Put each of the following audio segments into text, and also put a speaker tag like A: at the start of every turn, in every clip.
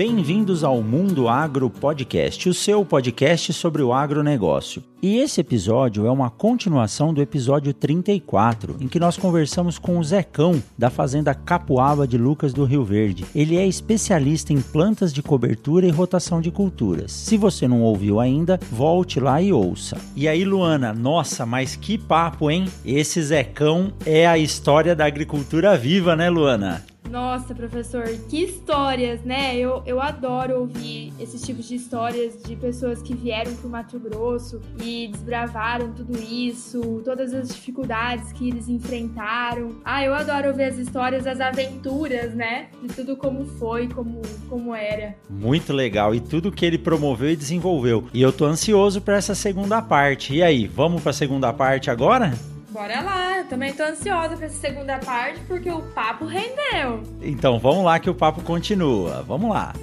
A: Bem-vindos ao Mundo Agro Podcast, o seu podcast sobre o agronegócio. E esse episódio é uma continuação do episódio 34, em que nós conversamos com o Zecão, da Fazenda Capuaba de Lucas do Rio Verde. Ele é especialista em plantas de cobertura e rotação de culturas. Se você não ouviu ainda, volte lá e ouça. E aí, Luana, nossa, mas que papo, hein? Esse Zecão é a história da agricultura viva, né, Luana?
B: Nossa, professor, que histórias, né? Eu, eu adoro ouvir esses tipos de histórias de pessoas que vieram para o Mato Grosso e desbravaram tudo isso, todas as dificuldades que eles enfrentaram. Ah, eu adoro ouvir as histórias, as aventuras, né? De tudo como foi, como, como era.
A: Muito legal. E tudo que ele promoveu e desenvolveu. E eu tô ansioso para essa segunda parte. E aí, vamos para a segunda parte agora?
B: Bora lá, eu também tô ansiosa pra essa segunda parte porque o papo rendeu.
A: Então vamos lá que o papo continua. Vamos lá.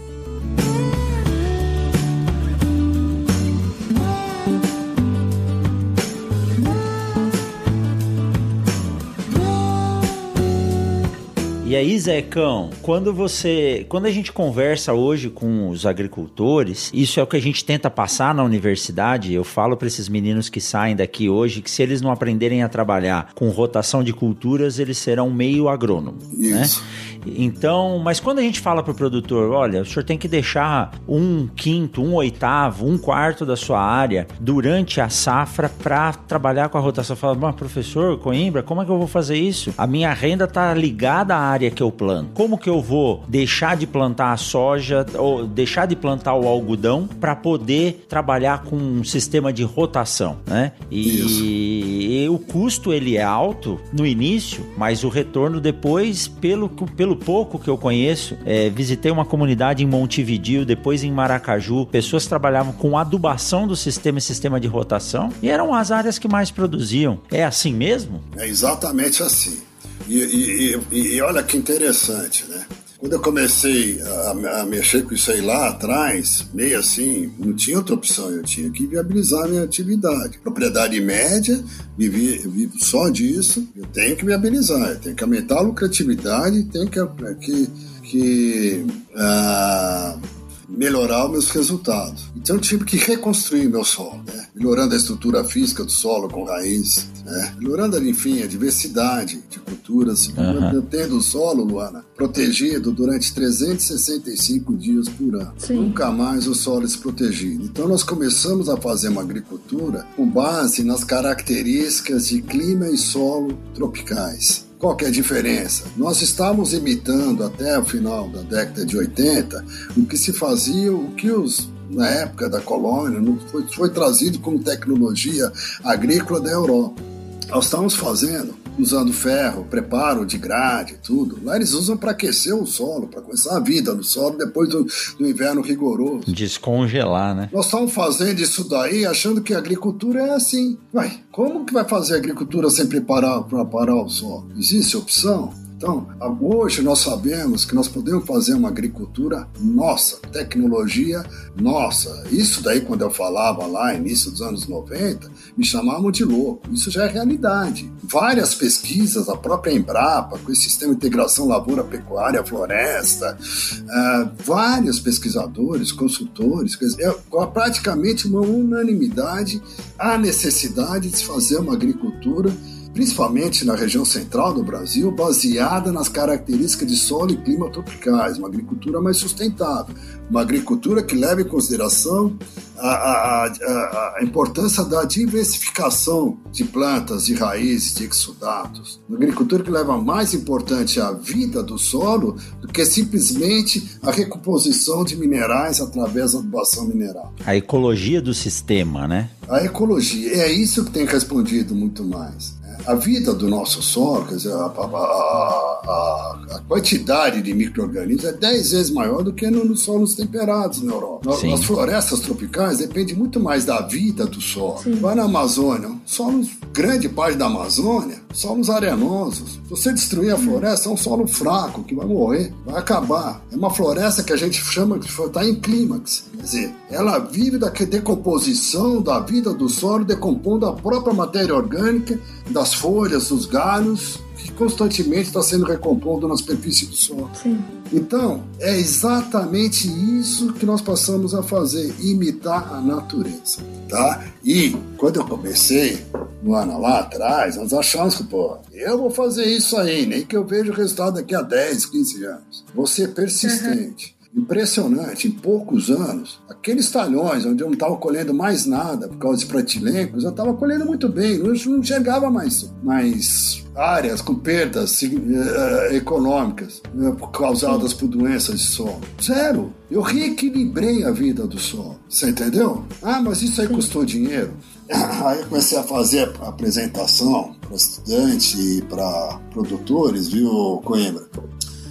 A: E aí, Zecão, quando você, quando a gente conversa hoje com os agricultores, isso é o que a gente tenta passar na universidade. Eu falo para esses meninos que saem daqui hoje que se eles não aprenderem a trabalhar com rotação de culturas, eles serão meio agrônomo, né? isso. né? Então, mas quando a gente fala para o produtor, olha, o senhor tem que deixar um quinto, um oitavo, um quarto da sua área durante a safra para trabalhar com a rotação. Fala, mas professor Coimbra, como é que eu vou fazer isso? A minha renda está ligada à área que eu planto. Como que eu vou deixar de plantar a soja ou deixar de plantar o algodão para poder trabalhar com um sistema de rotação, né? E, e, o custo ele é alto no início, mas o retorno depois, pelo, pelo pouco que eu conheço, é, visitei uma comunidade em Montevidio, depois em Maracaju, pessoas trabalhavam com adubação do sistema e sistema de rotação e eram as áreas que mais produziam. É assim mesmo?
C: É exatamente assim. E, e, e, e olha que interessante, né? Quando eu comecei a, a, mexer com isso aí lá atrás, meio assim, não tinha outra opção, eu tinha que viabilizar a minha atividade. Propriedade média, vivi, vivo só disso, eu tenho que viabilizar, eu tenho que aumentar a lucratividade, tenho que, que, que uh, melhorar os meus resultados. Então eu tive que reconstruir meu solo, né? melhorando a estrutura física do solo com raiz, né? melhorando, enfim, a diversidade de culturas, uhum. mantendo o solo, Luana, protegido durante 365 dias por ano. Sim. Nunca mais o solo é desprotegido. Então nós começamos a fazer uma agricultura com base nas características de clima e solo tropicais. Qual que é a diferença? Nós estávamos imitando até o final da década de 80 o que se fazia, o que os na época da colônia foi, foi trazido como tecnologia agrícola da Europa. Nós estávamos fazendo usando ferro, preparo de grade, tudo. Lá eles usam para aquecer o solo, para começar a vida no solo depois do, do, inverno rigoroso.
A: Descongelar, né?
C: Nós estamos fazendo isso daí achando que a agricultura é assim. Vai, como que vai fazer a agricultura sem preparar para parar o solo? Existe opção? Então, hoje nós sabemos que nós podemos fazer uma agricultura nossa, tecnologia nossa. Isso daí, quando eu falava lá, início dos anos 90, me chamavam de louco. Isso já é realidade. Várias pesquisas, a própria Embrapa, com esse sistema de integração lavoura-pecuária, floresta, uh, vários pesquisadores, consultores, é praticamente uma unanimidade a necessidade de se fazer uma agricultura principalmente na região central do Brasil, baseada nas características de solo e clima tropicais, uma agricultura mais sustentável, uma agricultura que leva em consideração a, a, a, a importância da diversificação de plantas, de raízes, de exudatos, uma agricultura que leva mais importante a vida do solo do que simplesmente a recomposição de minerais através da adubação mineral.
A: A ecologia do sistema, né?
C: A ecologia, é isso que tem respondido muito mais a vida do nosso solo, quer dizer, a, a, a, a, quantidade de micro-organismos é 10 vezes maior do que nos solos temperados na Europa. Sim. As florestas tropicais dependem muito mais da vida do solo. Sim. Vai na Amazônia, solos, grande parte da Amazônia, solos arenosos. Se você destruir a floresta, é um solo fraco que vai morrer, vai acabar. É uma floresta que a gente chama de está em clímax. Quer dizer, ela vive da decomposição da vida do solo, decompondo a própria matéria orgânica das folhas, dos galhos, que constantemente está sendo recompondo na superfície do solo. Sim. Então, é exatamente isso que nós passamos a fazer, imitar a natureza, tá? E quando eu comecei, no ano lá atrás, nós achamos que, pô, eu vou fazer isso aí, nem que eu veja o resultado daqui a 10, 15 anos. Vou ser persistente. Uhum impressionante. Em poucos anos, aqueles talhões onde eu não estava colhendo mais nada por causa de pratilencos, eu estava colhendo muito bem. Não enxergava mais, mais áreas com perdas uh, econômicas uh, causadas por doenças de solo. Zero. Eu reequilibrei a vida do solo. Você entendeu? Ah, mas isso aí custou dinheiro. Aí eu comecei a fazer a apresentação para estudantes e para produtores, viu, Coimbra?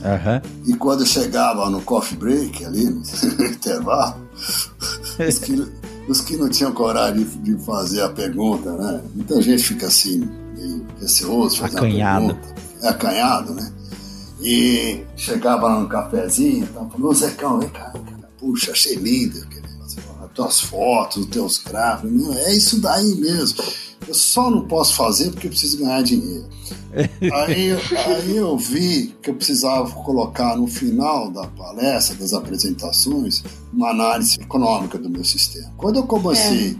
C: Uhum. E quando eu chegava no coffee break, ali no intervalo, os que, os que não tinham coragem de, fazer a pergunta, né? Muita gente fica assim, meio receoso, fazendo acanhado. pergunta. É acanhado, né? E chegava lá no cafezinho, tava falando, ô Zecão, vem cá, cara, puxa, achei lindo, as tuas fotos, os teus gráficos, é isso daí mesmo. Eu só não posso fazer porque eu preciso ganhar dinheiro. Aí, aí eu vi que eu precisava colocar no final da palestra, das apresentações, uma análise econômica do meu sistema. Quando eu comecei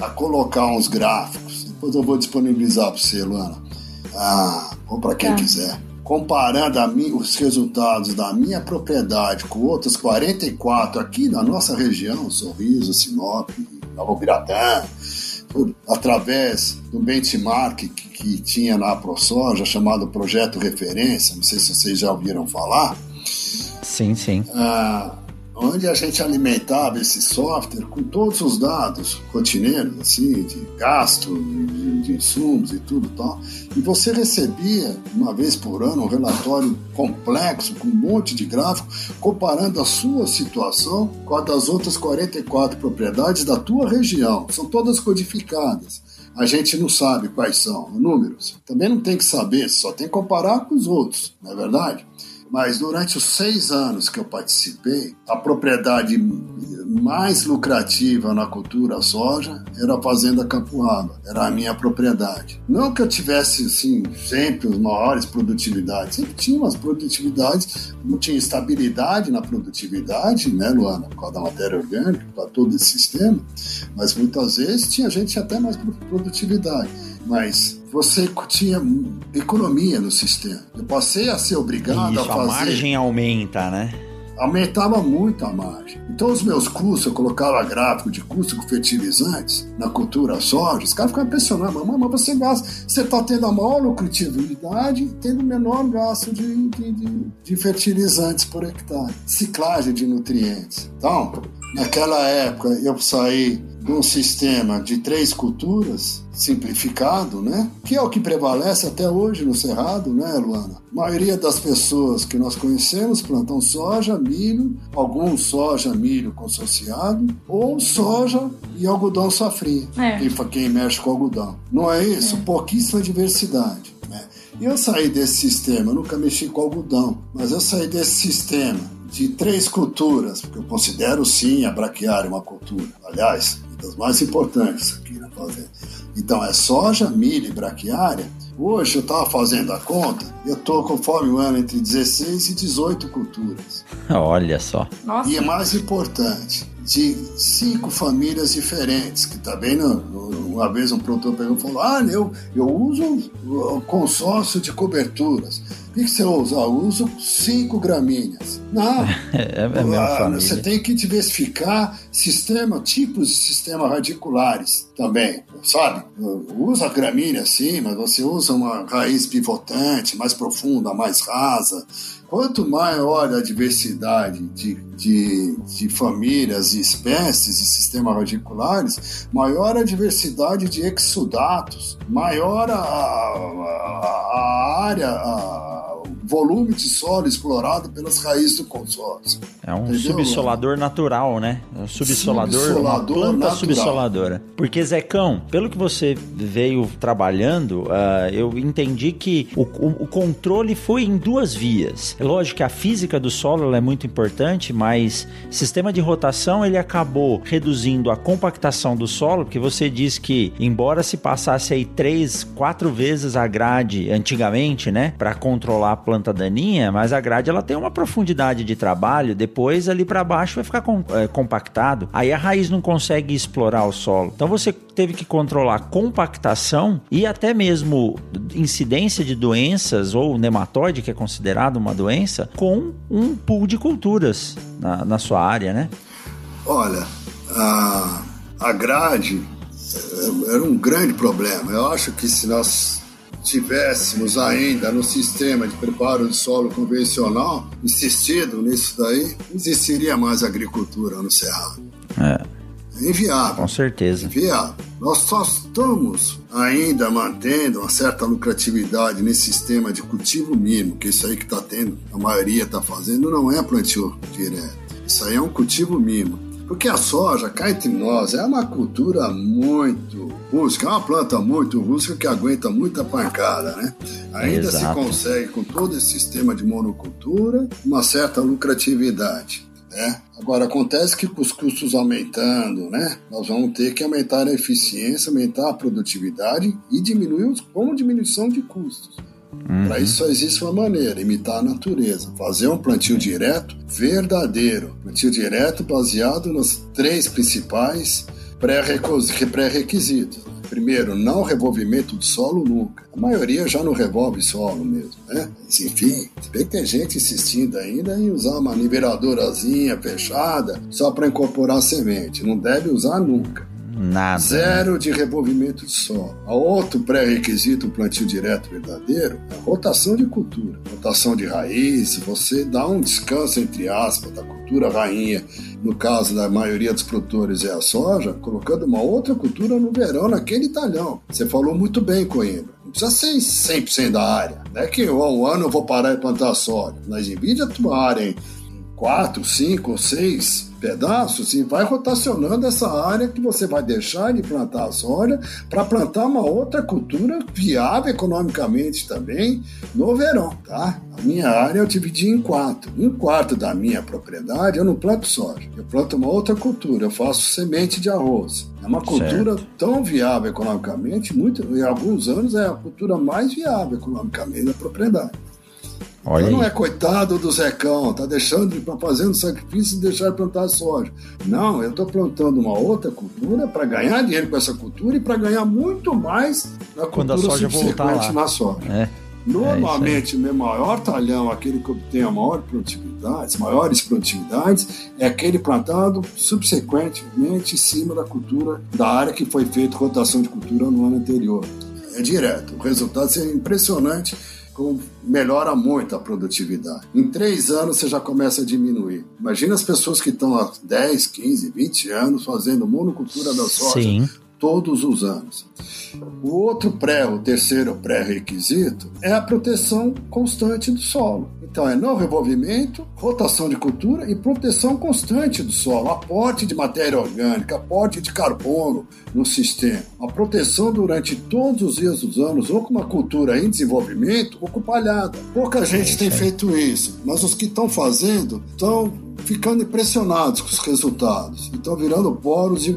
C: é. a colocar uns gráficos, depois eu vou disponibilizar para você, Luana, ah, ou para quem tá. quiser, comparando mim, os resultados da minha propriedade com outras 44 aqui na nossa região, Sorriso, Sinop, Nova Piratã, através do benchmark que, tinha na ProSoja, chamado Projeto Referência, não sei se vocês já ouviram falar.
A: Sim, sim.
C: Ah, onde a gente alimentava esse software com todos os dados rotineiros, assim, de gasto, de, de insumos e tudo tal. E você recebia, uma vez por ano, um relatório complexo, com um monte de gráfico, comparando a sua situação com a das outras 44 propriedades da tua região. São todas codificadas. A gente não sabe quais são os números. Também não tem que saber, só tem que comparar com os outros, não é verdade? Mas durante os seis anos que eu participei, a propriedade mais lucrativa na cultura soja era a Fazenda Capuaba, era a minha propriedade. Não que eu tivesse, assim, sempre as maiores produtividades, sempre tinha umas produtividades, não tinha estabilidade na produtividade, né, Luana, por causa da matéria orgânica, para todo esse sistema, mas muitas vezes tinha gente até mais produtividade. Mas você tinha economia no sistema. Eu passei a ser obrigado Isso, a fazer. A
A: margem aumenta, né?
C: Aumentava muito a margem. Então, os meus custos, eu colocava gráfico de custo com fertilizantes na cultura soja, os caras ficavam impressionados. Mamãe, mas você gasta, você está tendo a maior lucratividade e tendo o menor gasto de, de, de, de fertilizantes por hectare. Ciclagem de nutrientes. Então, naquela época, eu saí de um sistema de três culturas simplificado, né? Que é o que prevalece até hoje no Cerrado, né, Luana? A maioria das pessoas que nós conhecemos plantam soja, milho, algum soja, milho consociado, ou soja e algodão safrinha, é. quem mexe com algodão. Não é isso? É. Pouquíssima diversidade. Né? E eu saí desse sistema, eu nunca mexi com algodão, mas eu saí desse sistema de três culturas, porque eu considero sim a braquiária uma cultura. Aliás, das mais importantes aqui na fazenda. Então é soja, milho e braquiária. Hoje eu estava fazendo a conta, eu estou conforme o ano entre 16 e 18 culturas.
A: Olha só.
C: Nossa. E é mais importante, de cinco famílias diferentes, que também tá uma vez um produtor pegou e falou, ah, eu, eu uso consórcio de coberturas. O que, que você usa? Ah, eu uso cinco gramíneas. Não, é, é ah, você tem que diversificar sistema, tipos de sistema radiculares também, sabe? Usa gramínea sim, mas você usa uma raiz pivotante, mais profunda, mais rasa, Quanto maior a diversidade de, de, de famílias e espécies e sistemas radiculares, maior a diversidade de exudatos, maior a, a, a área, a, volume de solo explorado pelas raízes do consórcio.
A: É um Entendeu? subsolador natural, né? É um subsolador, subsolador uma planta natural. subsoladora. Porque, Zecão, pelo que você veio trabalhando, uh, eu entendi que o, o, o, controle foi em duas vias. É lógico que a física do solo é muito importante, mas sistema de rotação ele acabou reduzindo a compactação do solo, porque você diz que, embora se passasse aí três, quatro vezes a grade antigamente, né, para controlar a planta daninha, mas a grade ela tem uma profundidade de trabalho, depois ali para baixo vai ficar com, é, compactado. Aí a raiz não consegue explorar o solo. Então você teve que controlar compactação e até mesmo incidência de doenças ou nematóide, que é considerado uma doença, com um pool de culturas na, na sua área, né?
C: Olha, a, a grade é, era um grande problema. Eu acho que se nós tivéssemos ainda no sistema de preparo de solo convencional insistido nisso daí, não existiria mais agricultura no Cerrado.
A: É.
C: É inviável.
A: Com certeza.
C: Inviável. Nós só estamos ainda mantendo uma certa lucratividade nesse sistema de cultivo mínimo, que isso aí que está tendo, a maioria está fazendo, não é plantio direto. Isso aí é um cultivo mínimo. Porque a soja, cá entre nós, é uma cultura muito rústica, é uma planta muito rústica que aguenta muita pancada, né? Ainda Exato. se consegue, com todo esse sistema de monocultura, uma certa lucratividade. Né? Agora, acontece que com os custos aumentando, né, nós vamos ter que aumentar a eficiência, aumentar a produtividade e diminuir os, como diminuição de custos. Uhum. Para isso só existe uma maneira, imitar a natureza, fazer um plantio direto verdadeiro, plantio direto baseado nos três principais pré-requisitos. Primeiro, não revolvimento de solo nunca. A maioria já não revolve solo mesmo, né? Mas, enfim, se bem que tem gente insistindo ainda em usar uma niveladorazinha fechada só para incorporar semente. Não deve usar nunca.
A: Nada.
C: Zero de revolvimento de solo. Outro pré-requisito, um plantio direto verdadeiro, é rotação de cultura. Rotação de raiz, você dá um descanso, entre aspas, da cultura rainha, no caso da maioria dos produtores é a soja, colocando uma outra cultura no verão, naquele talhão. Você falou muito bem, Coimbra. Não precisa ser 100% da área. Não é que oh, um ano eu vou parar de plantar soja. Mas divide a tua área em 4, 5 ou 6 pedaços e vai rotacionando essa área que você vai deixar de plantar a soja para plantar uma outra cultura viável economicamente também no verão, tá? A minha área eu dividi em quatro. Um quarto da minha propriedade eu não planto soja, eu planto uma outra cultura, eu faço semente de arroz. É uma cultura certo. tão viável economicamente, muito, em alguns anos é a cultura mais viável economicamente da propriedade. Olha não é coitado do Zecão, tá deixando de fazendo sacrifício e deixar de plantar soja. Não, eu estou plantando uma outra cultura para ganhar dinheiro com essa cultura e para ganhar muito mais na
A: Quando cultura subsequente
C: na soja. É. Normalmente, é o meu maior talhão, aquele que obtém a maior produtividade, as maiores produtividades, é aquele plantado subsequentemente em cima da cultura da área que foi feita rotação de cultura no ano anterior. É direto. O resultado é impressionante melhora muito a produtividade. Em três anos você já começa a diminuir. Imagina as pessoas que estão há 10, 15, 20 anos fazendo monocultura da soja Sim. todos os anos. O outro pré, o terceiro pré-requisito, é a proteção constante do solo. Então, é não revolvimento, rotação de cultura e proteção constante do solo, aporte de matéria orgânica, aporte de carbono no sistema. A proteção durante todos os dias dos anos, ou com uma cultura em desenvolvimento, ou com palhada. Pouca gente tem feito isso, mas os que estão fazendo estão ficando impressionados com os resultados. Então, virando poros de,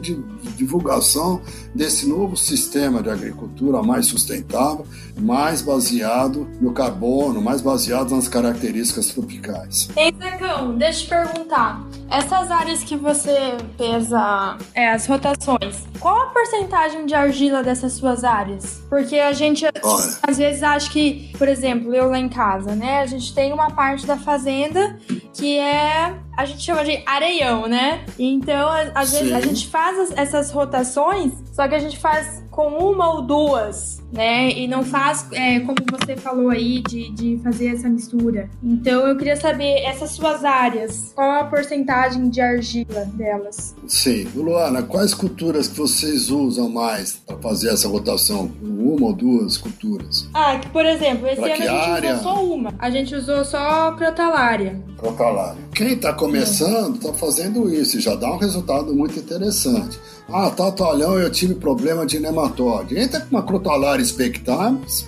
C: divulgação desse novo sistema de agricultura mais sustentável, mais baseado no carbono, mais baseado nas características tropicais.
B: Ei, Zecão, deixa eu te perguntar. Essas áreas que você pesa é, as rotações, qual a porcentagem de argila dessas suas áreas? Porque a gente Olha. às vezes acha que, por exemplo, eu lá em casa, né? A gente tem uma parte da fazenda que é a gente chama de areião, né? Então, às vezes a gente faz essas rotações, só que a gente faz com uma ou duas, né? E não faz, é, como você falou aí, de, de fazer essa mistura. Então eu queria saber, essas suas áreas, qual a porcentagem de argila delas?
C: Sim. Luana, quais culturas que vocês usam mais para fazer essa rotação? Uma ou duas culturas?
B: Ah, que por exemplo, esse ano a gente
C: Braquiária.
B: usou só uma. A gente usou só crotalária.
C: Crotalária. Quem está começando está fazendo isso e já dá um resultado muito interessante. Ah, talhão, eu tive problema de nematóide. Entra com uma crotalária expectamis,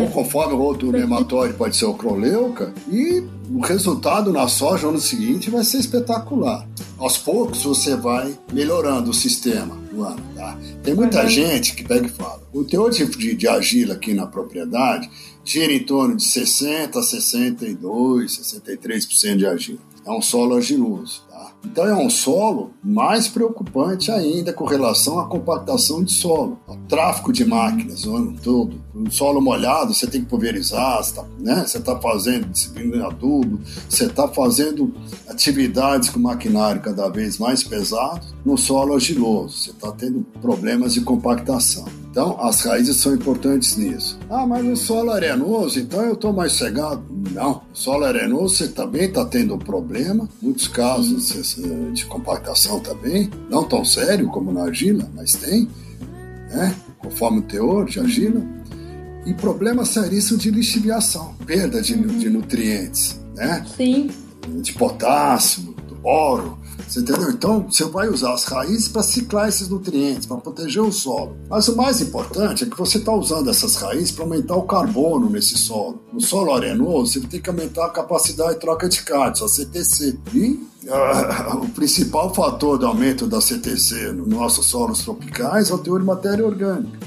C: ou conforme o outro nematóide pode ser o croleuca, e o resultado na soja no ano seguinte vai ser espetacular. Aos poucos você vai melhorando o sistema do ano, tá? Tem muita
B: Uhum.
C: gente que pega e fala, o teor de, de, de argila aqui na propriedade gira em torno de 60 a 62, 63% de argila. É um solo argiloso, tá? Então é um solo mais preocupante ainda com relação à compactação de solo, ao tráfego de máquinas o ano todo. Um solo molhado, você tem que pulverizar, você tá, né? Está fazendo disciplina adubo, você está fazendo atividades com maquinário cada vez mais pesado no solo argiloso. Você está tendo problemas de compactação. Então, as raízes são importantes nisso. Ah, mas o solo arenoso, então eu estou mais cegado. Não, o solo arenoso você também está tendo um problema, muitos casos eh, de compactação também, não tão sério como na argila, mas tem, né? conforme o teor de argila. E problemas seríssimos de lixiviação, perda de, de nutrientes, né?
B: Sim.
C: de potássio, do boro. Você entendeu? Então, você vai usar as raízes para ciclar esses nutrientes, para proteger o solo. Mas o mais importante é que você está usando essas raízes para aumentar o carbono nesse solo. No solo arenoso, você tem que aumentar a capacidade de troca de cátions, a CTC. E o principal fator do aumento da CTC nos nossos solos tropicais é o teor de matéria orgânica.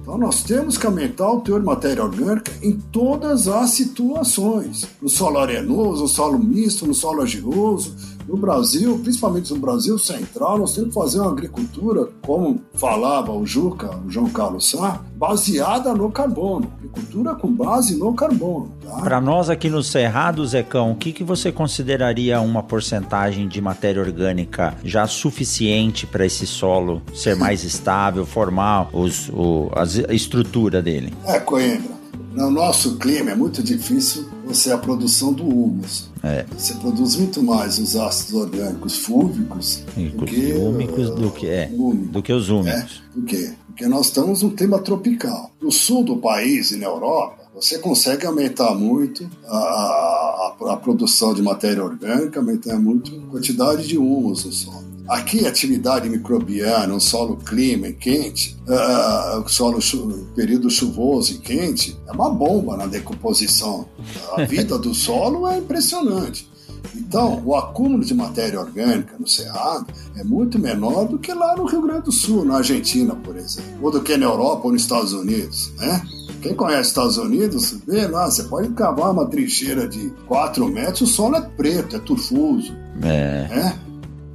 C: Então nós temos que aumentar o teor de matéria orgânica em todas as situações. No solo arenoso, no solo misto, no solo argiloso. No Brasil, principalmente no Brasil central, nós temos que fazer uma agricultura, como falava o Juca, o João Carlos Sá, baseada no carbono. Agricultura com base no carbono. Tá?
A: Para nós aqui no Cerrado, Zecão, o que, que você consideraria uma porcentagem de matéria orgânica já suficiente para esse solo ser mais estável, formar os, o, a estrutura dele?
C: É, Coimbra. No nosso clima é muito difícil você a produção do humus.
A: É.
C: Você produz muito mais os ácidos orgânicos fúlvicos do que
A: úmicos do que é,
C: úmico.
A: do que os
C: É,
A: úmicos.
C: por quê? Porque nós estamos num clima tropical. No sul do país e na Europa, você consegue aumentar muito a, a- a- a produção de matéria orgânica, aumentar muito a quantidade de humus no solo. Aqui, a atividade microbiana, um solo clima e quente, o solo chu- período chuvoso e quente, é uma bomba na decomposição. A vida do solo é impressionante. Então, o acúmulo de matéria orgânica no Cerrado é muito menor do que lá no Rio Grande do Sul, na Argentina, por exemplo, ou do que na Europa ou nos Estados Unidos, né? Quem conhece Estados Unidos, vê lá, você pode cavar uma trincheira de 4 metros, o solo é preto, é turfoso,
A: É,
C: né?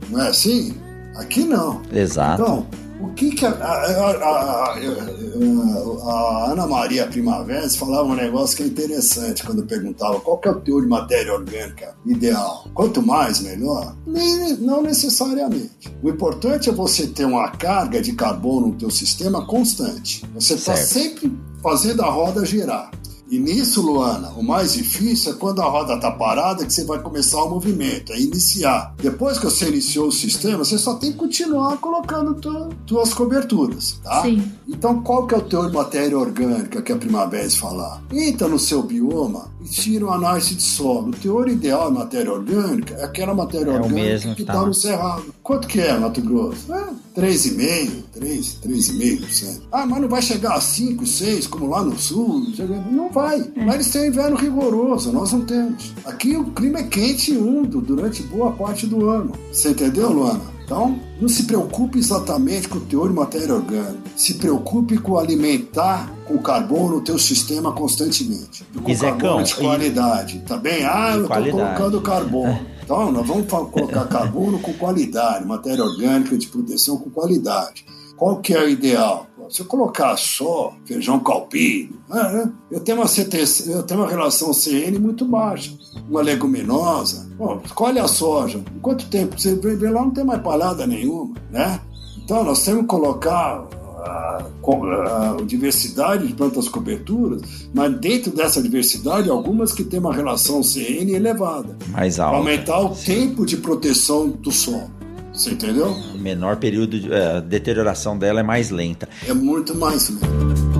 C: Não é assim? Aqui não.
A: exato.
C: Então, o que que a, a- a- a- Ana Maria Primavera falava um negócio que é interessante quando perguntava qual que é o teor de matéria orgânica ideal. Quanto mais, melhor? Nem- Não necessariamente. O importante é você ter uma carga de carbono no teu sistema constante. Você está sempre fazendo a roda girar. E nisso, Luana, o mais difícil é quando a roda está parada que você vai começar o movimento, é iniciar. Depois que você iniciou o sistema, você só tem que continuar colocando tu, tuas coberturas, tá?
B: Sim.
C: Então, qual que é o teor de matéria orgânica que a Primavera falar? Entra no seu bioma e tira uma análise de solo. O teor ideal de matéria orgânica é aquela matéria
A: É
C: orgânica
A: mesmo
C: que está
A: tá
C: no cerrado. Quanto que é, Mato Grosso? É 3,5%, 3, 3,5%. Ah, mas não vai chegar a 5, 6, como lá no sul? Não vai. Lá eles têm inverno rigoroso, nós não temos. Aqui o clima é quente e úmido durante boa parte do ano. Você entendeu, Luana? Então, não se preocupe exatamente com o teor de matéria orgânica. Se preocupe com alimentar com carbono o teu sistema constantemente. Com
A: E,
C: carbono de
A: e-
C: qualidade. Tá bem? Ah, eu estou colocando carbono. Então, nós vamos colocar carbono com qualidade, matéria orgânica de proteção com qualidade. Qual que é o ideal? Se eu colocar só feijão calpino, ah, né? eu, tenho uma CTC, eu tenho uma relação CN muito baixa. Uma leguminosa, pô, escolhe a soja. Em quanto tempo? Você vê lá, não tem mais palhada nenhuma, né? Então, nós temos que colocar a, co- a diversidade de plantas coberturas, mas dentro dessa diversidade, algumas que têm uma relação CN elevada
A: Mais alto.
C: aumentar o tempo de proteção do solo. Você entendeu?
A: O menor período de é, a deterioração dela é mais lenta.
C: É muito mais lenta.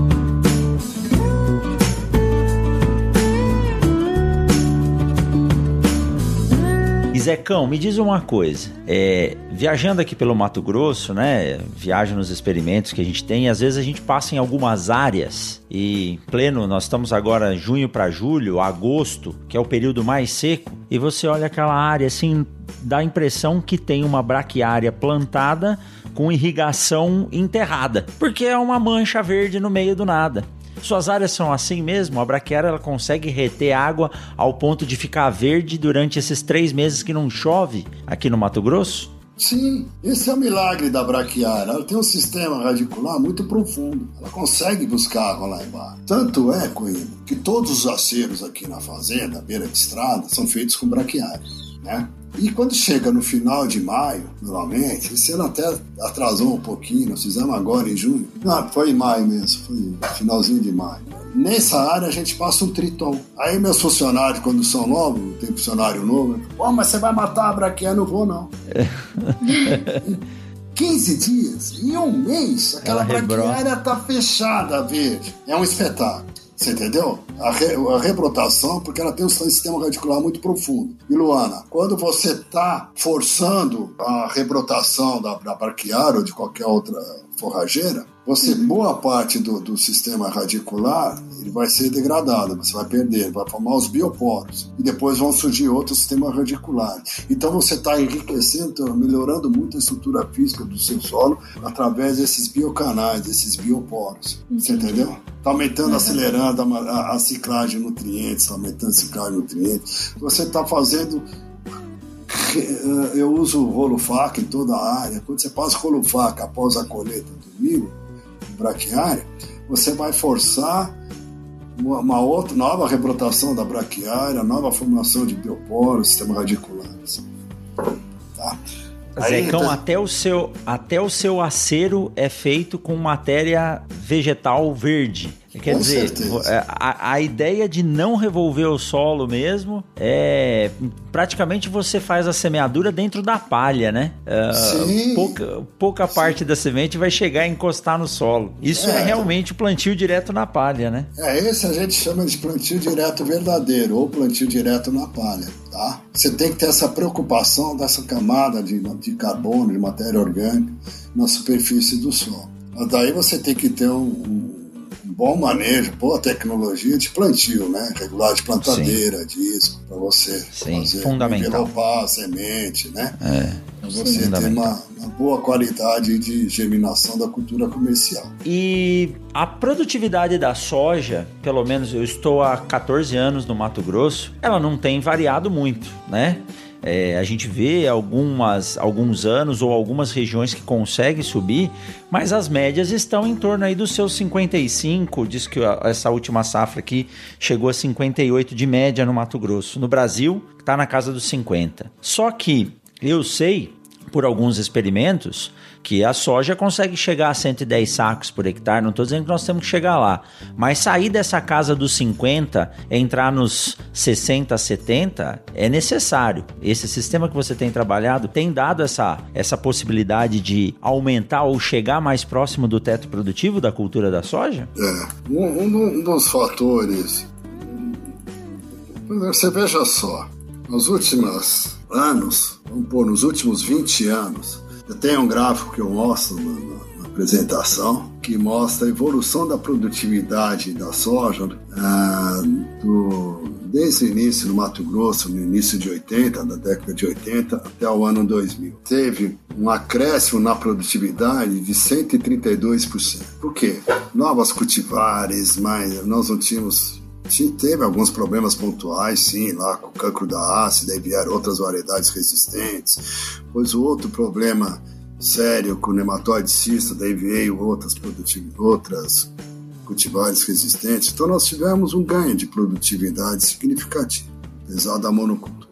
A: Zecão, me diz uma coisa. É, viajando aqui pelo Mato Grosso, né? Viaja nos experimentos que a gente tem, às vezes a gente passa em algumas áreas e pleno, nós estamos agora junho para julho, agosto, que é o período mais seco, e você olha aquela área assim, dá a impressão que tem uma braquiária plantada com irrigação enterrada, porque é uma mancha verde no meio do nada. Suas áreas são assim mesmo? A braquiária ela consegue reter água ao ponto de ficar verde durante esses três meses que não chove aqui no Mato Grosso?
C: Sim, esse é o milagre da braquiária. Ela tem um sistema radicular muito profundo. Ela consegue buscar água lá embaixo. Tanto é, Coimbra, que todos os aceros aqui na fazenda, beira de estrada, são feitos com braquiária, né? E quando chega no final de maio, normalmente, esse ano até atrasou um pouquinho, nós fizemos agora em junho. Não, foi em maio mesmo, foi finalzinho de maio. Nessa área a gente passa um triton. Aí meus funcionários, quando são novos, tem funcionário novo, pô, mas você vai matar a braquiária? Não vou, não. 15 dias, em um mês, aquela braquiária tá fechada verde. É um espetáculo. Você entendeu? A, re, a rebrotação, porque ela tem um sistema radicular muito profundo. E Luana, quando você está forçando a rebrotação da, da ou de qualquer outra forrageira, você, uhum. boa parte do, do sistema radicular, ele vai ser degradado, você vai perder, vai formar os bioporos. E depois vão surgir outros sistemas radiculares. Então você está enriquecendo, melhorando muito a estrutura física do seu solo através desses biocanais, desses bioporos. Você entendeu? Está aumentando, acelerando a, a, a ciclagem de nutrientes, está aumentando a ciclagem de nutrientes. Você está fazendo eu uso rolo faca em toda a área. Quando você passa rolo faca após a colheita do milho, braquiária, você vai forçar uma outra nova rebrotação da braquiária, nova formação de bioporos, sistema radiculares.
A: Tá? Zecão, tá... até, o seu, até o seu acero é feito com matéria vegetal verde. Quer Com dizer, é, a, a, ideia de não revolver o solo mesmo é praticamente você faz a semeadura dentro da palha, né? Uh, Sim. Pouca, pouca Sim. parte da semente vai chegar a encostar no solo. Isso é, é realmente plantio direto na palha, né?
C: É, esse a gente chama de plantio direto verdadeiro ou plantio direto na palha, tá? Você tem que ter essa preocupação dessa camada de, de carbono, de matéria orgânica na superfície do solo. Daí você tem que ter um, um bom manejo, boa tecnologia de plantio, né? Regular de plantadeira, Sim. disco, para você
A: Sim, fazer fundamental.
C: envelopar a semente, né? É. Para você ter uma, uma, boa qualidade de germinação da cultura comercial.
A: E a produtividade da soja, pelo menos eu estou há 14 anos no Mato Grosso, ela não tem variado muito, né? É, a gente vê algumas, alguns anos ou algumas regiões que conseguem subir, mas as médias estão em torno aí dos seus 55. Diz que essa última safra aqui chegou a 58 de média no Mato Grosso. No Brasil, está na casa dos 50. Só que eu sei, por alguns experimentos, que a soja consegue chegar a 110 sacos por hectare, não estou dizendo que nós temos que chegar lá, mas sair dessa casa dos 50, entrar nos 60, 70 é necessário. Esse sistema que você tem trabalhado tem dado essa, essa possibilidade de aumentar ou chegar mais próximo do teto produtivo da cultura da soja?
C: É, um, um dos fatores. Você veja só, nos últimos anos, vamos pôr, nos últimos 20 anos, eu tenho um gráfico que eu mostro na, na apresentação que mostra a evolução da produtividade da soja ah, do, desde o início no Mato Grosso, no início de 80, da década de 80 até o ano 2000. Teve um acréscimo na produtividade de 132%. Por quê? Novas cultivares, mas nós não tínhamos teve alguns problemas pontuais, sim, lá com o cancro da ácida, e vieram outras variedades resistentes. Pois o outro problema sério com o nematóide cista, daí veio outras, outras cultivares resistentes. Então nós tivemos um ganho de produtividade significativo, apesar da monocultura.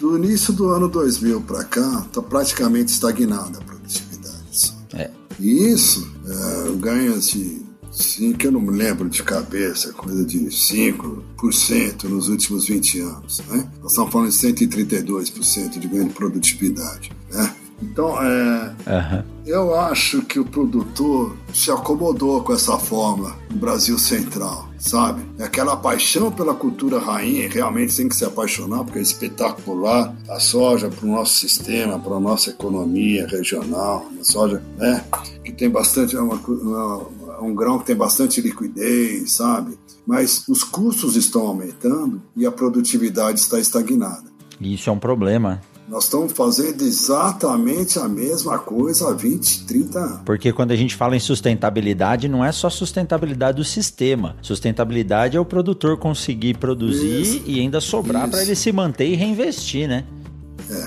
C: Do início do ano 2000 para cá, está praticamente estagnada a produtividade. É. E isso, é, ganhos de Sim, que eu não me lembro de cabeça, coisa de 5% nos últimos 20 anos. Né? Nós estamos falando de 132% de ganho de produtividade. Né? Então, é, uhum. eu acho que o produtor se acomodou com essa fórmula no Brasil Central, sabe? É aquela paixão pela cultura rainha, realmente tem que se apaixonar, porque é espetacular a soja para o nosso sistema, para a nossa economia regional, a soja, né? Que tem bastante, é uma, uma um grão que tem bastante liquidez, sabe? Mas os custos estão aumentando e a produtividade está estagnada.
A: Isso é um problema.
C: Nós estamos fazendo exatamente a mesma coisa há 20, 30 anos.
A: Porque quando a gente fala em sustentabilidade, não é só sustentabilidade do sistema. Sustentabilidade é o produtor conseguir produzir isso, e ainda sobrar para ele se manter e reinvestir, né?
B: É.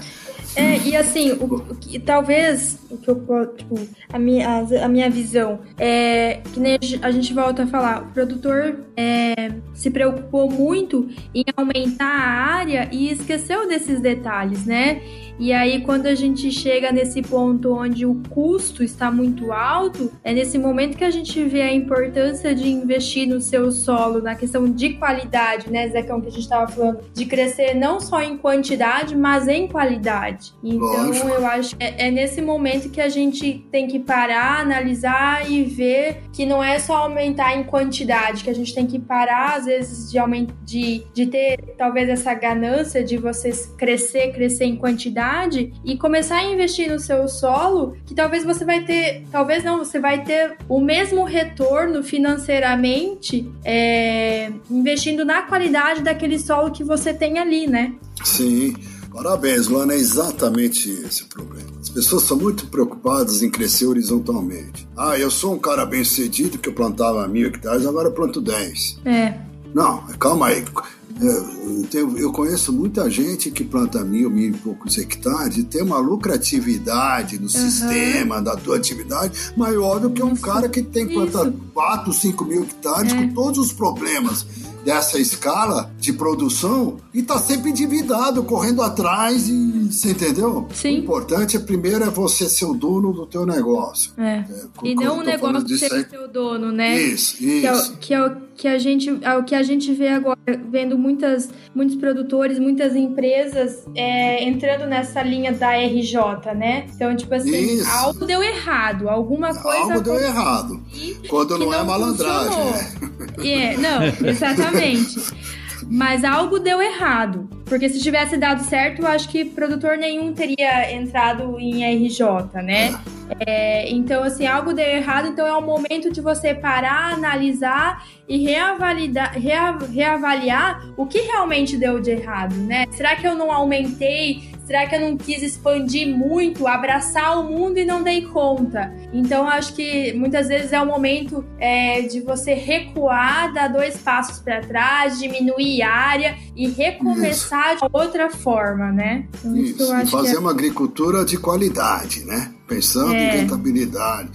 B: É, e assim, o, o que, talvez o que eu tipo, a minha, a, a, minha visão é que nem a gente volta a falar, o produtor é, se preocupou muito em aumentar a área e esqueceu desses detalhes, né? E aí, quando a gente chega nesse ponto onde o custo está muito alto, é nesse momento que a gente vê a importância de investir no seu solo, na questão de qualidade, né, Zecão, que a gente estava falando, de crescer não só em quantidade, mas em qualidade. Então, Lógico. eu acho que é, é nesse momento que a gente tem que parar, analisar e ver que não é só aumentar em quantidade, que a gente tem que parar, às vezes, de, aumentar, de, de ter talvez essa ganância de vocês crescer, crescer em quantidade e começar a investir no seu solo, que talvez você vai ter, talvez não, você vai ter o mesmo retorno financeiramente é, investindo na qualidade daquele solo que você tem ali, né?
C: Sim. Parabéns, Luana, é exatamente esse o problema. As pessoas são muito preocupadas em crescer horizontalmente. Ah, eu sou um cara bem sucedido que eu plantava mil hectares, agora eu planto dez.
B: É.
C: Não, calma aí. Eu, eu, conheço muita gente que planta mil, mil e poucos hectares e tem uma lucratividade no uhum. sistema da tua atividade maior do que um cara que tem que plantar 4, 5 mil hectares é. com todos os problemas dessa escala de produção e tá sempre endividado, correndo atrás e você entendeu?
B: Sim.
C: O importante é primeiro é você ser o dono do teu negócio.
B: É. é e não o negócio ser o teu dono, né?
C: Isso, isso.
B: Que é, que é o que a gente, é o que a gente vê agora, vendo muitas, muitos produtores, muitas empresas é, entrando nessa linha da RJ, né? Então, tipo assim, isso. algo deu errado, alguma coisa.
C: Algo deu errado. Quando não, não é malandragem.
B: É, não, exatamente. Mas algo deu errado. Porque se tivesse dado certo, eu acho que produtor nenhum teria entrado em RJ, né? É, então, assim, algo deu errado, então é o momento de você parar, analisar e reavaliar, reavaliar o que realmente deu de errado, né? Será que eu não aumentei Será que eu não quis expandir muito, abraçar o mundo e não dei conta? Então, acho que muitas vezes é o momento é, de você recuar, dar dois passos para trás, diminuir área e recomeçar isso. de outra forma, né?
C: Então, isso, isso e fazer é... uma agricultura de qualidade, né? Pensando é. em rentabilidade,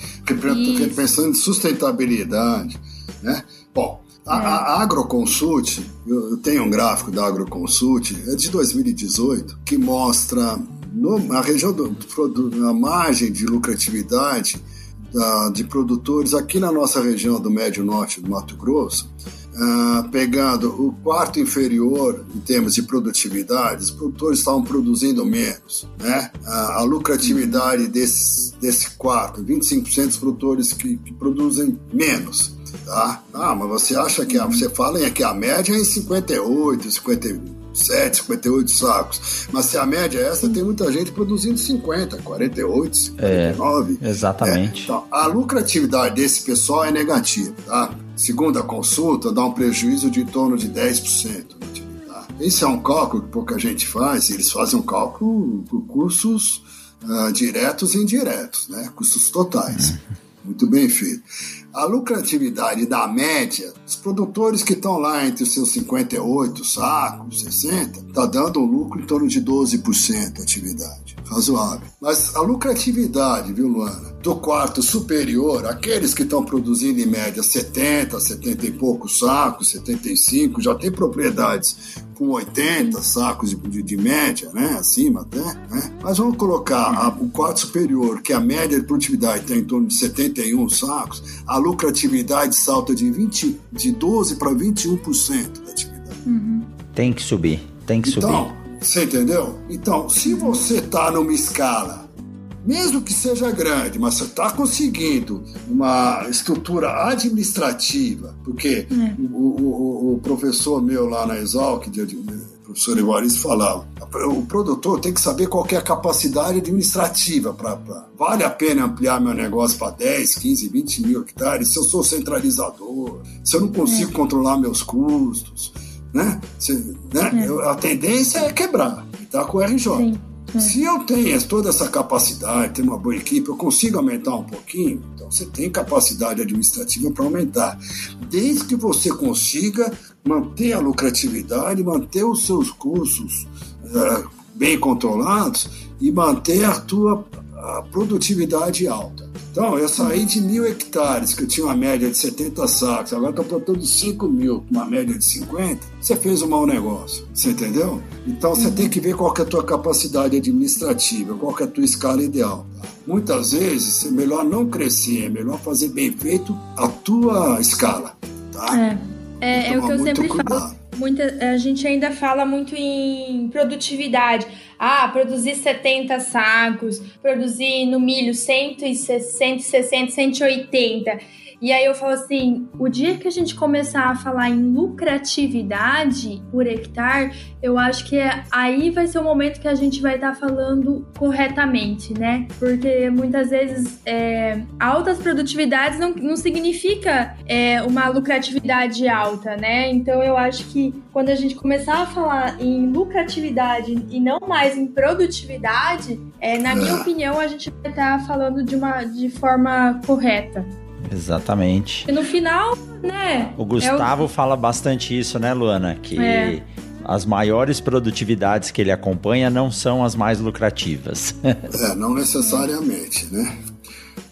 C: pensando em sustentabilidade, né? Bom, a, a Agroconsult, eu tenho um gráfico da Agroconsult, é de 2018, que mostra no, a região do, do, margem de lucratividade da, de produtores aqui na nossa região do Médio Norte do Mato Grosso, uh, pegando o quarto inferior em termos de produtividade, os produtores estavam produzindo menos. Né? Uh, a lucratividade desse, desse quarto, 25% dos produtores que, que produzem menos. Tá? Ah, mas você acha que a, você fala que a média é em 58, 57, 58 sacos. Mas se a média é essa, tem muita gente produzindo 50, 48, 59.
A: É, exatamente.
C: É, então, a lucratividade desse pessoal é negativa, tá? Segundo a consulta, dá um prejuízo de em torno de 10% tá? Esse é um cálculo que pouca gente faz, eles fazem um cálculo por custos uh, diretos e indiretos, né? Custos totais. Muito bem feito a lucratividade da média, os produtores que estão lá entre os seus 58 sacos, 60, está dando um lucro em torno de 12% de atividade. Razoável. Mas a lucratividade, viu, Luana, do quarto superior, aqueles que estão produzindo em média 70, 70 e poucos sacos, 75, já tem propriedades com 80 sacos de, de, média, né? Acima até, né? Mas vamos colocar a, o quarto superior, que a média de produtividade está em torno de 71 sacos, a lucratividade salta de 20, de 12 para 21% da atividade.
A: Uhum. Tem que subir, tem que
C: então,
A: subir.
C: Você entendeu? Então, se você está numa escala mesmo que seja grande, mas você está conseguindo uma estrutura administrativa, porque é. o, o, o, professor meu lá na Exalc, o professor Evaristo falava, o produtor tem que saber qual é a capacidade administrativa para vale a pena ampliar meu negócio para 10, 15, 20 mil hectares se eu sou centralizador, se eu não consigo é. controlar meus custos, né? Se, né? É. A tendência é quebrar, tá com o RJ. Sim. É. Se eu tenho toda essa capacidade, tenho uma boa equipe, eu consigo aumentar um pouquinho, então você tem capacidade administrativa para aumentar. Desde que você consiga manter a lucratividade, manter os seus custos uh, bem controlados e manter a tua a produtividade alta. Então, eu saí de mil hectares, que eu tinha uma média de 70 sacos, agora estou plantando 5 mil, uma média de 50, você fez um mau negócio, você entendeu? Então, você tem que ver qual que é a tua capacidade administrativa, qual que é a tua escala ideal. Muitas vezes, é melhor não crescer, é melhor fazer bem feito a tua escala, tá?
B: É, é, é o que eu sempre cuidado. falo muita, a gente ainda fala muito em produtividade. Ah, produzir 70 sacos, produzir no milho 160, 160, 180. E aí eu falo assim, o dia que a gente começar a falar em lucratividade por hectare, eu acho que é, aí vai ser o momento que a gente vai estar tá falando corretamente, né? Porque muitas vezes é, altas produtividades não, não significa é, uma lucratividade alta, né? Então eu acho que quando a gente começar a falar em lucratividade e não mais em produtividade, é, na minha é. opinião, a gente vai estar falando de uma de forma correta.
A: Exatamente.
B: E no final, né?
A: O Gustavo é o... fala bastante isso, né, Luana? Que é. as maiores produtividades que ele acompanha não são as mais lucrativas.
C: é, não necessariamente, né?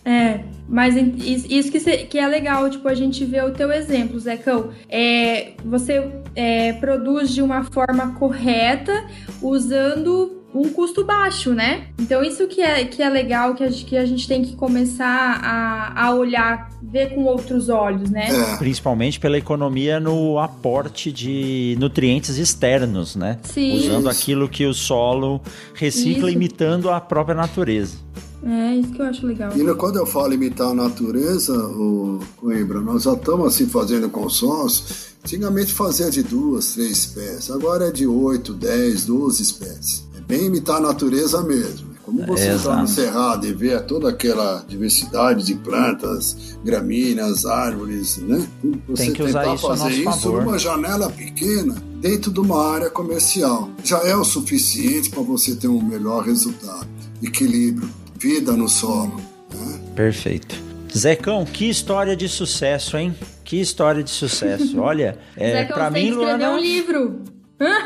B: É, mas isso que, que é legal, tipo, a gente vê o teu exemplo, Zecão. É, você é, produz de uma forma correta, usando um custo baixo, né? Então isso que é, que é legal, que a, que a gente tem que começar a, a olhar, ver com outros olhos, né?
A: É. Principalmente pela economia no aporte de nutrientes externos, né?
B: Sim.
A: Usando aquilo que o solo recicla, isso. imitando a própria natureza.
B: É, isso que eu acho legal.
C: E quando eu falo imitar a natureza, o Coimbra, nós já estamos assim fazendo consórcio Antigamente fazia de duas, três espécies, agora é de oito, dez, doze espécies bem imitar a natureza mesmo. Como você é, está no cerrado e vê toda aquela diversidade de plantas, gramíneas, árvores, né? Você
A: Tem que usar isso fazer isso favor.
C: numa janela pequena dentro de uma área comercial. Já é o suficiente para você ter um melhor resultado. Equilíbrio, vida no solo. Né?
A: Perfeito. Zecão, que história de sucesso, hein? Que história de sucesso. Olha, é, para mim, Luana.
B: um livro.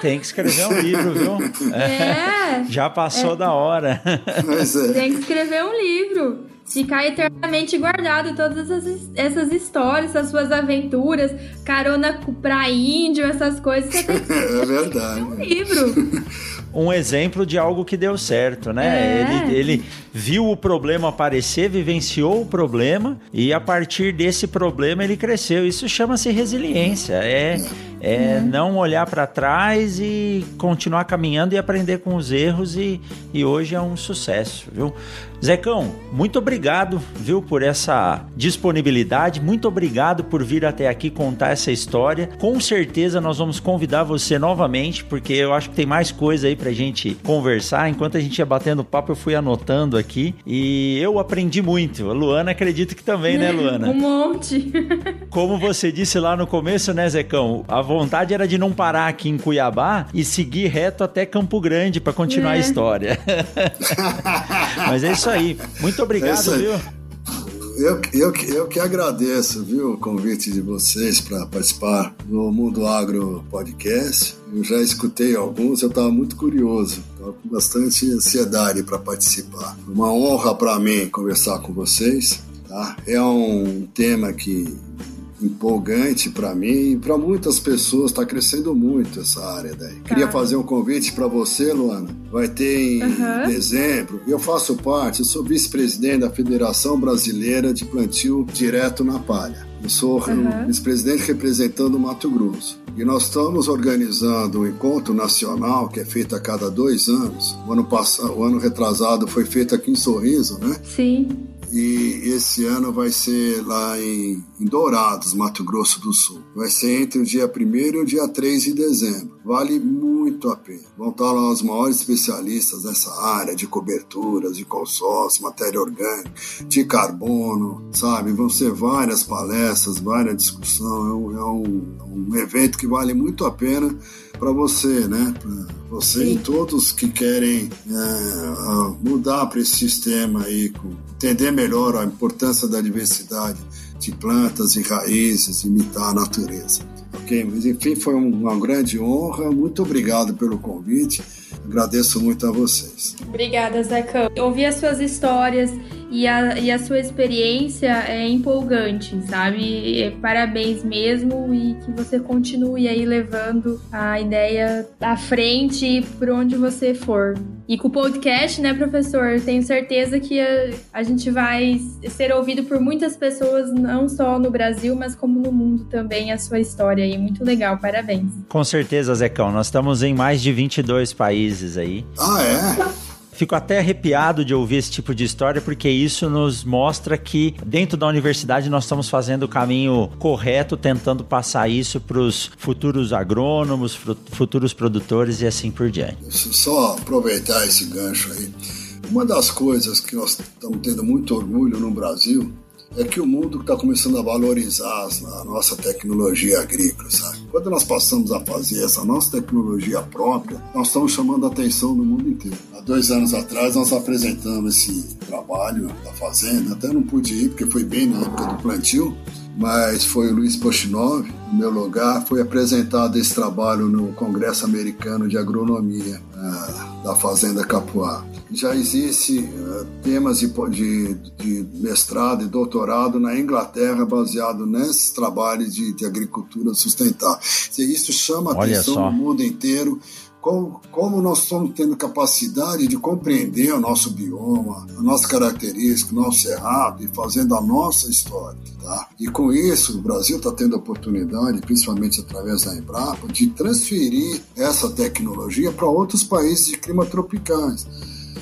A: Tem que escrever um livro, viu?
B: É.
A: Já passou é. da hora.
B: É. Tem que escrever um livro. Ficar eternamente guardado todas essas, essas histórias, essas suas aventuras, carona pra índio, essas coisas. Você tem que
C: é verdade.
B: Um livro.
A: Um exemplo de algo que deu certo, né? É. Ele, ele viu o problema aparecer, vivenciou o problema e a partir desse problema ele cresceu. Isso chama-se resiliência. É, é uhum. não olhar para trás e continuar caminhando e aprender com os erros e, e hoje é um sucesso, viu? Zecão, muito obrigado, viu, por essa disponibilidade. Muito obrigado por vir até aqui contar essa história. Com certeza nós vamos convidar você novamente, porque eu acho que tem mais coisa aí pra gente conversar. Enquanto a gente ia batendo papo, eu fui anotando aqui e eu aprendi muito. A Luana acredito que também, né, Luana?
B: Um monte.
A: Como você disse lá no começo, né, Zecão? A vontade era de não parar aqui em Cuiabá e seguir reto até Campo Grande para continuar é. a história. Mas é isso isso aí. Muito obrigado, é viu?
C: Eu, eu, eu que agradeço, viu, o convite de vocês para participar do Mundo Agro Podcast. Eu já escutei alguns, eu estava muito curioso, estava com bastante ansiedade para participar. Uma honra para mim conversar com vocês. Tá? É um tema que empolgante para mim e para muitas pessoas. Está crescendo muito essa área daí. Tá. Queria fazer um convite para você, Luana. Vai ter em uhum. dezembro. Eu faço parte, eu sou vice-presidente da Federação Brasileira de Plantio Direto na Palha. Eu sou uhum. vice-presidente representando o Mato Grosso. E nós estamos organizando um encontro nacional que é feito a cada dois anos. O ano passado, o ano retrasado foi feito aqui em Sorriso, né?
B: Sim
C: e esse ano vai ser lá em, em, Dourados, Mato Grosso do Sul. Vai ser entre o dia 1 e o dia 3 de dezembro. Vale muito a pena. Vão estar lá os maiores especialistas nessa área de coberturas, de consórcio, matéria orgânica, de carbono, sabe? Vão ser várias palestras, várias discussões. É um, é um, um evento que vale muito a pena para você, né? Pra você Sim. e todos que querem é, mudar para esse sistema aí, entender melhor a importância da diversidade de plantas e raízes, imitar a natureza. Ok, mas enfim, foi uma grande honra. Muito obrigado pelo convite. Agradeço muito a vocês.
B: Obrigada, Zecão. Ouvir as suas histórias e a, e a sua experiência é empolgante, sabe? Parabéns mesmo e que você continue aí levando a ideia à frente por onde você for. E com o podcast, né, professor, tenho certeza que a, a gente vai ser ouvido por muitas pessoas, não só no Brasil, mas como no mundo também, a sua história aí. Muito legal, parabéns.
A: Com certeza, Zecão. Nós estamos em mais de 22 países aí.
C: Ah, é?
A: Fico até arrepiado de ouvir esse tipo de história, porque isso nos mostra que dentro da universidade nós estamos fazendo o caminho correto, tentando passar isso para os futuros agrônomos, futuros produtores e assim por diante.
C: Só aproveitar esse gancho aí. Uma das coisas que nós estamos tendo muito orgulho no Brasil é que o mundo está começando a valorizar a nossa tecnologia agrícola, sabe? Quando nós passamos a fazer essa nossa tecnologia própria, nós estamos chamando a atenção do mundo inteiro. Há dois anos atrás nós apresentamos esse trabalho da fazenda, até não pude ir porque foi bem na época do plantio, mas foi o Luiz Pochinov, no meu lugar, foi apresentado esse trabalho no Congresso Americano de Agronomia uh, da Fazenda Capuá. Já existe uh, temas de, de, mestrado e doutorado na Inglaterra baseado nesses trabalhos de, de agricultura sustentável. Isso chama a atenção no mundo inteiro como, como nós estamos tendo capacidade de compreender o nosso bioma, a nossa característica, o nosso cerrado e fazendo a nossa história. Tá? E com isso, o Brasil está tendo a oportunidade, principalmente através da Embrapa, de transferir essa tecnologia para outros países de clima tropicais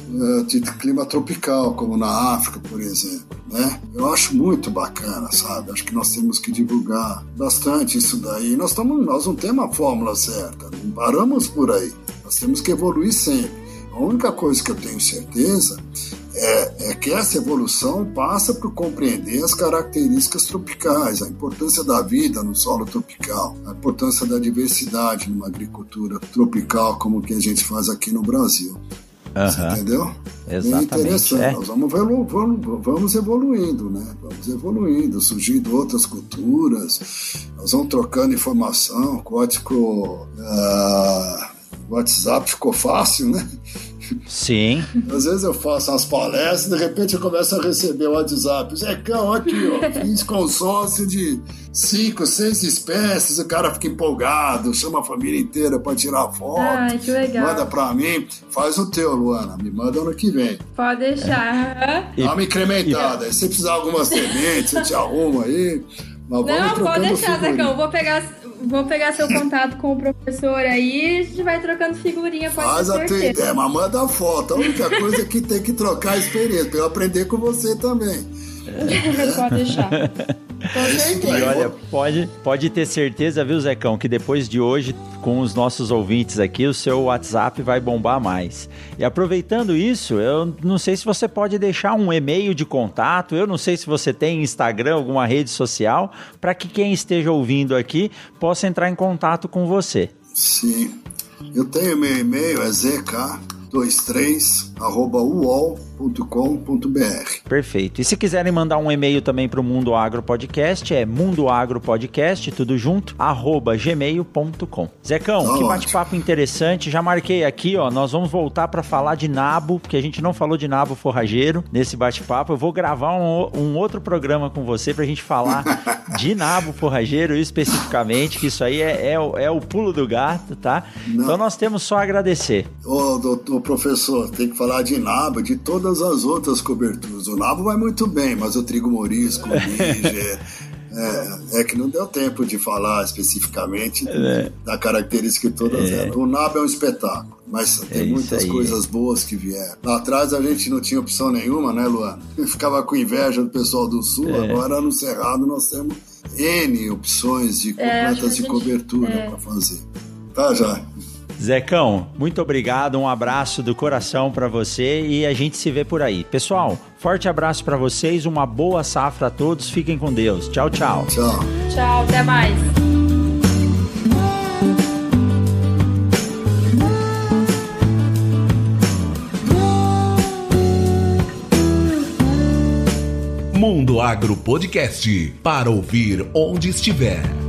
C: eh, de clima tropical, como na África, por exemplo. Né? Eu acho muito bacana, sabe? Acho que nós temos que divulgar bastante isso daí. Nós, estamos, nós não temos a fórmula certa, não paramos por aí. Nós temos que evoluir sempre. A única coisa que eu tenho certeza é, é, que essa evolução passa por compreender as características tropicais, a importância da vida no solo tropical, a importância da diversidade numa agricultura tropical como que a gente faz aqui no Brasil. Uhum. Entendeu?
A: Exatamente.
C: É interessante. É. Nós vamos, vamos, vamos evoluindo, né? Vamos evoluindo, surgindo outras culturas, nós vamos trocando informação, código. Uh, WhatsApp ficou fácil, né?
A: Sim.
C: Às vezes eu faço umas palestras e de repente eu começo a receber o WhatsApp. Zecão, aqui, ó, fiz consórcio de cinco, seis espécies, o cara fica empolgado, chama a família inteira para tirar foto.
B: Ai, que legal.
C: Manda para mim. Faz o teu, Luana. Me manda ano que vem.
B: Pode deixar.
C: Dá uma incrementada. E... Se precisar algumas sementes, você te arruma aí.
B: Não, pode deixar, Zecão. Vou pegar, vou pegar seu contato com o professor aí e a gente vai trocando figurinha. Pode
C: Faz a tua ideia, mas manda foto. A única coisa é que tem que trocar a experiência, para eu aprender com você também.
B: pode deixar. Com certeza.
A: E olha, pode, pode ter certeza, viu, Zecão, que depois de hoje, com os nossos ouvintes aqui, o seu WhatsApp vai bombar mais. E aproveitando isso, eu não sei se você pode deixar um e-mail de contato, eu não sei se você tem Instagram, alguma rede social, para que quem esteja ouvindo aqui possa entrar em contato com você.
C: Sim. Eu tenho meu e-mail, é zk23@uol mundoagro.com.br.
A: Perfeito. E se quiserem mandar um e-mail também para o Mundo Agro Podcast, é mundoagropodcast, tudo junto, arroba gmail.com. Zecão, tá que bate-papo interessante. Já marquei aqui, ó, nós vamos voltar para falar de nabo, porque a gente não falou de nabo forrageiro nesse bate-papo. Eu vou gravar um, um outro programa com você para a gente falar de nabo forrageiro especificamente, que isso aí é, é, o, é o pulo do gato, tá? Não. Então nós temos só a agradecer.
C: Ô, doutor, professor, tem que falar de nabo, de todas as outras coberturas. O nabo vai muito bem, mas o trigo morisco, o níger, É, é que não deu tempo de falar especificamente é. da característica que todas é. elas. O nabo é um espetáculo, mas tem é muitas coisas boas que vieram. Lá atrás a gente não tinha opção nenhuma, né, Luan? Ficava com inveja do pessoal do Sul, é. agora no Cerrado nós temos N opções de é, plantas de cobertura é. para fazer. Tá, já.
A: Zecão, muito obrigado, um abraço do coração para você e a gente se vê por aí. Pessoal, forte abraço para vocês, uma boa safra a todos, fiquem com Deus. Tchau, tchau.
C: Tchau.
B: Tchau, até mais.
D: Mundo Agro Podcast para ouvir onde estiver.